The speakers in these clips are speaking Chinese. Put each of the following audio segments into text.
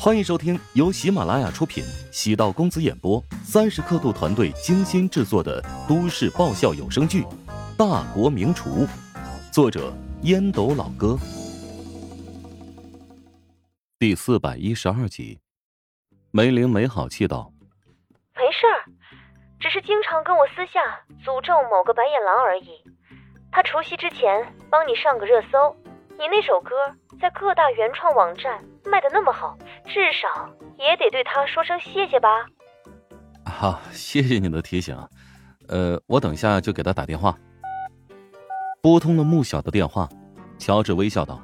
欢迎收听由喜马拉雅出品、喜道公子演播、三十刻度团队精心制作的都市爆笑有声剧《大国名厨》，作者烟斗老哥，第四百一十二集。梅玲没好气道：“没事儿，只是经常跟我私下诅咒某个白眼狼而已。他除夕之前帮你上个热搜，你那首歌在各大原创网站卖的那么好。”至少也得对他说声谢谢吧。好，谢谢你的提醒。呃，我等下就给他打电话。拨通了穆小的电话，乔治微笑道：“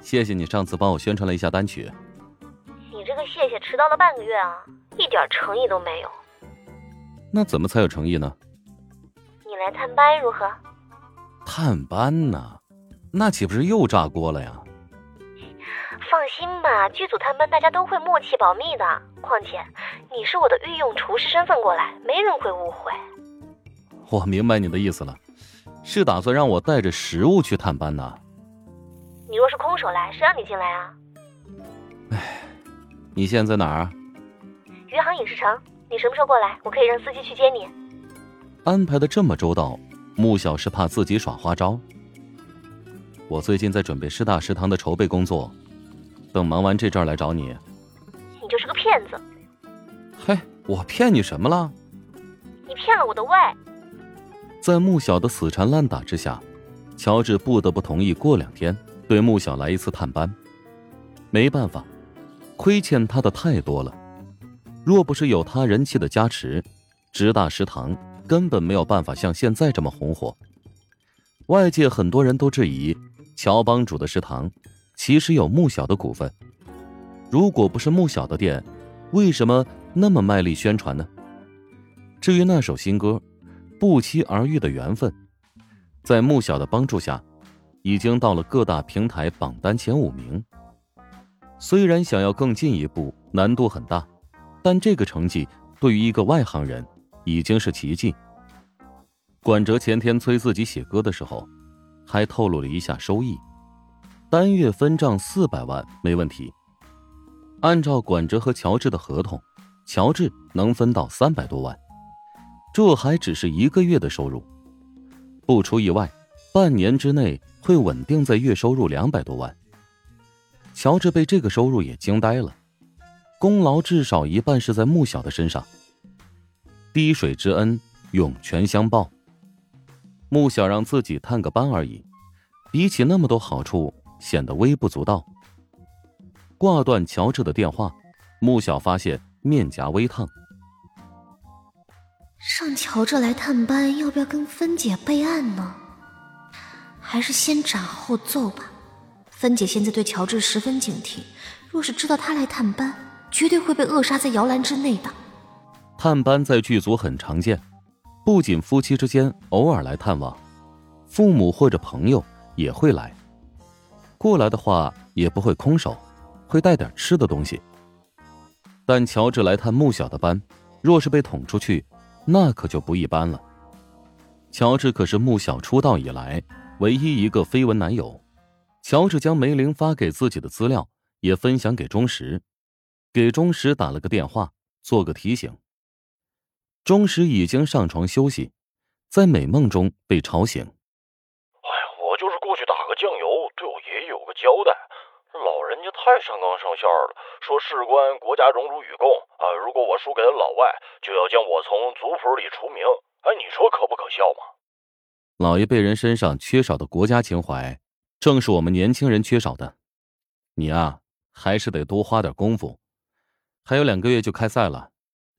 谢谢你上次帮我宣传了一下单曲。”你这个谢谢迟到了半个月啊，一点诚意都没有。那怎么才有诚意呢？你来探班如何？探班呢？那岂不是又炸锅了呀？放心吧，剧组探班大家都会默契保密的。况且你是我的御用厨师身份过来，没人会误会。我明白你的意思了，是打算让我带着食物去探班呢？你若是空手来，谁让你进来啊？哎，你现在在哪儿？余杭影视城。你什么时候过来？我可以让司机去接你。安排的这么周到，穆小是怕自己耍花招。我最近在准备师大食堂的筹备工作。等忙完这阵儿来找你，你就是个骗子。嘿，我骗你什么了？你骗了我的胃。在穆小的死缠烂打之下，乔治不得不同意过两天对穆小来一次探班。没办法，亏欠他的太多了。若不是有他人气的加持，直大食堂根本没有办法像现在这么红火。外界很多人都质疑乔帮主的食堂。其实有穆小的股份，如果不是穆小的店，为什么那么卖力宣传呢？至于那首新歌《不期而遇的缘分》，在穆小的帮助下，已经到了各大平台榜单前五名。虽然想要更进一步难度很大，但这个成绩对于一个外行人已经是奇迹。管哲前天催自己写歌的时候，还透露了一下收益。单月分账四百万没问题。按照管哲和乔治的合同，乔治能分到三百多万，这还只是一个月的收入。不出意外，半年之内会稳定在月收入两百多万。乔治被这个收入也惊呆了，功劳至少一半是在穆小的身上。滴水之恩，涌泉相报。穆小让自己探个班而已，比起那么多好处。显得微不足道。挂断乔治的电话，穆小发现面颊微烫。让乔治来探班，要不要跟芬姐备案呢？还是先斩后奏吧。芬姐现在对乔治十分警惕，若是知道他来探班，绝对会被扼杀在摇篮之内的。探班在剧组很常见，不仅夫妻之间偶尔来探望，父母或者朋友也会来。过来的话也不会空手，会带点吃的东西。但乔治来探穆小的班，若是被捅出去，那可就不一般了。乔治可是穆小出道以来唯一一个绯闻男友。乔治将梅玲发给自己的资料也分享给钟石，给钟石打了个电话，做个提醒。钟石已经上床休息，在美梦中被吵醒。哎呀，我就是过去打个酱油，对我爷爷有个交代，老人家太上纲上线了，说事关国家荣辱与共啊！如果我输给了老外，就要将我从族谱里除名。哎，你说可不可笑吗？老一辈人身上缺少的国家情怀，正是我们年轻人缺少的。你啊，还是得多花点功夫。还有两个月就开赛了，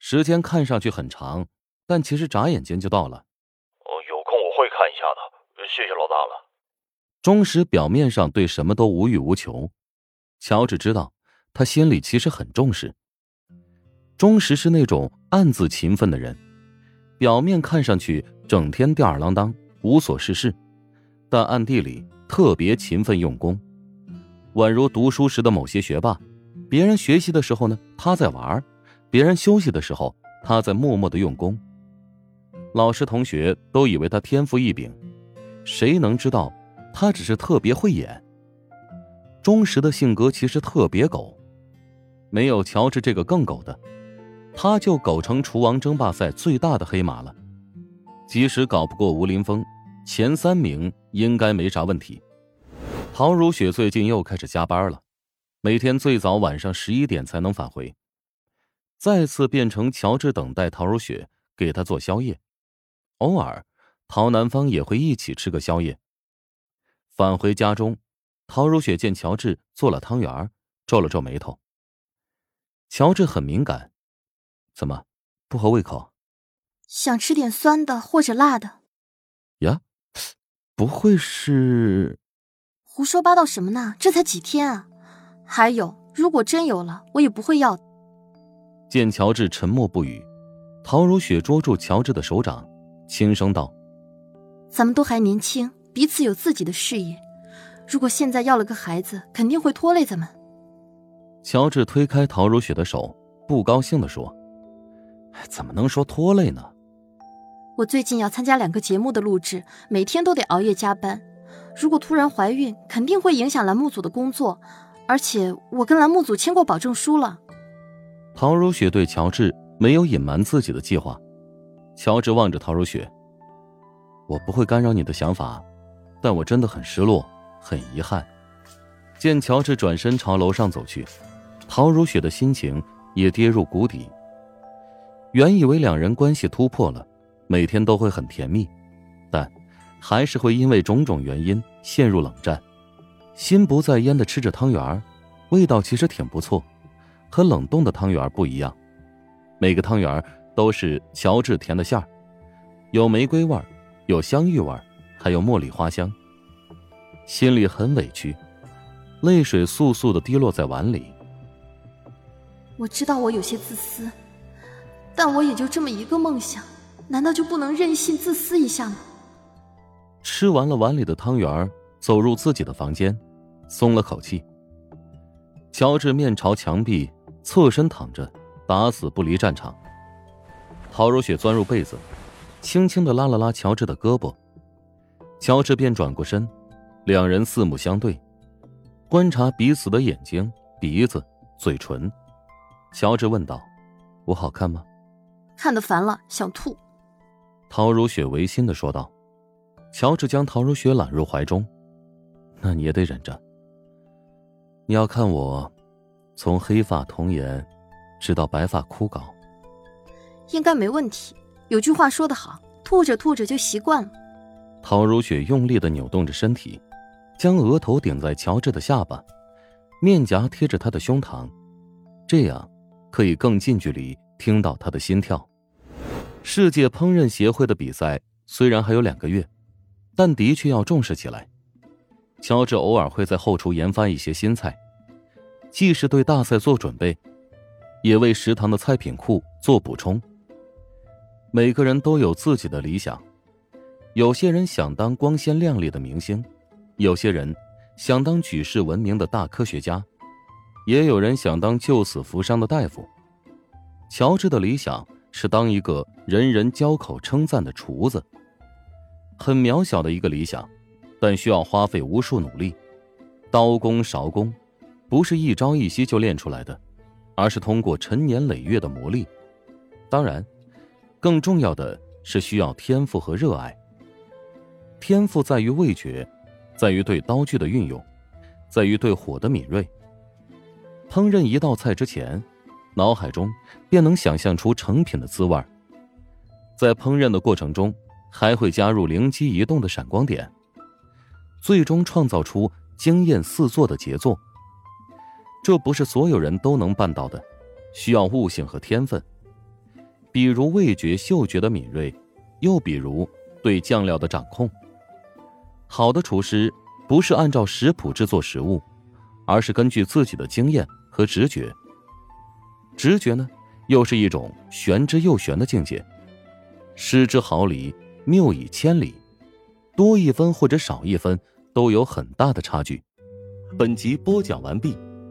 时间看上去很长，但其实眨眼间就到了。哦，有空我会看一下的，谢谢老大了。钟石表面上对什么都无欲无求，乔治知道他心里其实很重视。钟石是那种暗自勤奋的人，表面看上去整天吊儿郎当、无所事事，但暗地里特别勤奋用功，宛如读书时的某些学霸。别人学习的时候呢，他在玩；别人休息的时候，他在默默的用功。老师同学都以为他天赋异禀，谁能知道？他只是特别会演。忠实的性格其实特别狗，没有乔治这个更狗的，他就狗成厨王争霸赛最大的黑马了。即使搞不过吴林峰，前三名应该没啥问题。陶如雪最近又开始加班了，每天最早晚上十一点才能返回。再次变成乔治等待陶如雪给他做宵夜，偶尔陶南方也会一起吃个宵夜。返回家中，陶如雪见乔治做了汤圆，皱了皱眉头。乔治很敏感，怎么不合胃口？想吃点酸的或者辣的。呀，不会是？胡说八道什么呢？这才几天啊！还有，如果真有了，我也不会要。见乔治沉默不语，陶如雪捉住乔治的手掌，轻声道：“咱们都还年轻，彼此有自己的事业。如果现在要了个孩子，肯定会拖累咱们。”乔治推开陶如雪的手，不高兴地说：“怎么能说拖累呢？我最近要参加两个节目的录制，每天都得熬夜加班。如果突然怀孕，肯定会影响栏目组的工作。而且我跟栏目组签过保证书了。”陶如雪对乔治没有隐瞒自己的计划。乔治望着陶如雪：“我不会干扰你的想法，但我真的很失落，很遗憾。”见乔治转身朝楼上走去，陶如雪的心情也跌入谷底。原以为两人关系突破了，每天都会很甜蜜，但还是会因为种种原因陷入冷战。心不在焉的吃着汤圆，味道其实挺不错。和冷冻的汤圆不一样，每个汤圆都是乔治甜的馅儿，有玫瑰味有香芋味还有茉莉花香。心里很委屈，泪水簌簌的滴落在碗里。我知道我有些自私，但我也就这么一个梦想，难道就不能任性自私一下吗？吃完了碗里的汤圆，走入自己的房间，松了口气。乔治面朝墙壁。侧身躺着，打死不离战场。陶如雪钻入被子，轻轻的拉了拉乔治的胳膊，乔治便转过身，两人四目相对，观察彼此的眼睛、鼻子、嘴唇。乔治问道：“我好看吗？”看得烦了，想吐。陶如雪违心的说道。乔治将陶如雪揽入怀中：“那你也得忍着。你要看我。”从黑发童颜，直到白发枯槁，应该没问题。有句话说得好，吐着吐着就习惯了。陶如雪用力的扭动着身体，将额头顶在乔治的下巴，面颊贴着他的胸膛，这样可以更近距离听到他的心跳。世界烹饪协会的比赛虽然还有两个月，但的确要重视起来。乔治偶尔会在后厨研发一些新菜。既是对大赛做准备，也为食堂的菜品库做补充。每个人都有自己的理想，有些人想当光鲜亮丽的明星，有些人想当举世闻名的大科学家，也有人想当救死扶伤的大夫。乔治的理想是当一个人人交口称赞的厨子，很渺小的一个理想，但需要花费无数努力，刀工勺工。不是一朝一夕就练出来的，而是通过陈年累月的磨砺。当然，更重要的是需要天赋和热爱。天赋在于味觉，在于对刀具的运用，在于对火的敏锐。烹饪一道菜之前，脑海中便能想象出成品的滋味在烹饪的过程中，还会加入灵机一动的闪光点，最终创造出惊艳四座的杰作。这不是所有人都能办到的，需要悟性和天分，比如味觉、嗅觉的敏锐，又比如对酱料的掌控。好的厨师不是按照食谱制作食物，而是根据自己的经验和直觉。直觉呢，又是一种玄之又玄的境界，失之毫厘，谬以千里，多一分或者少一分都有很大的差距。本集播讲完毕。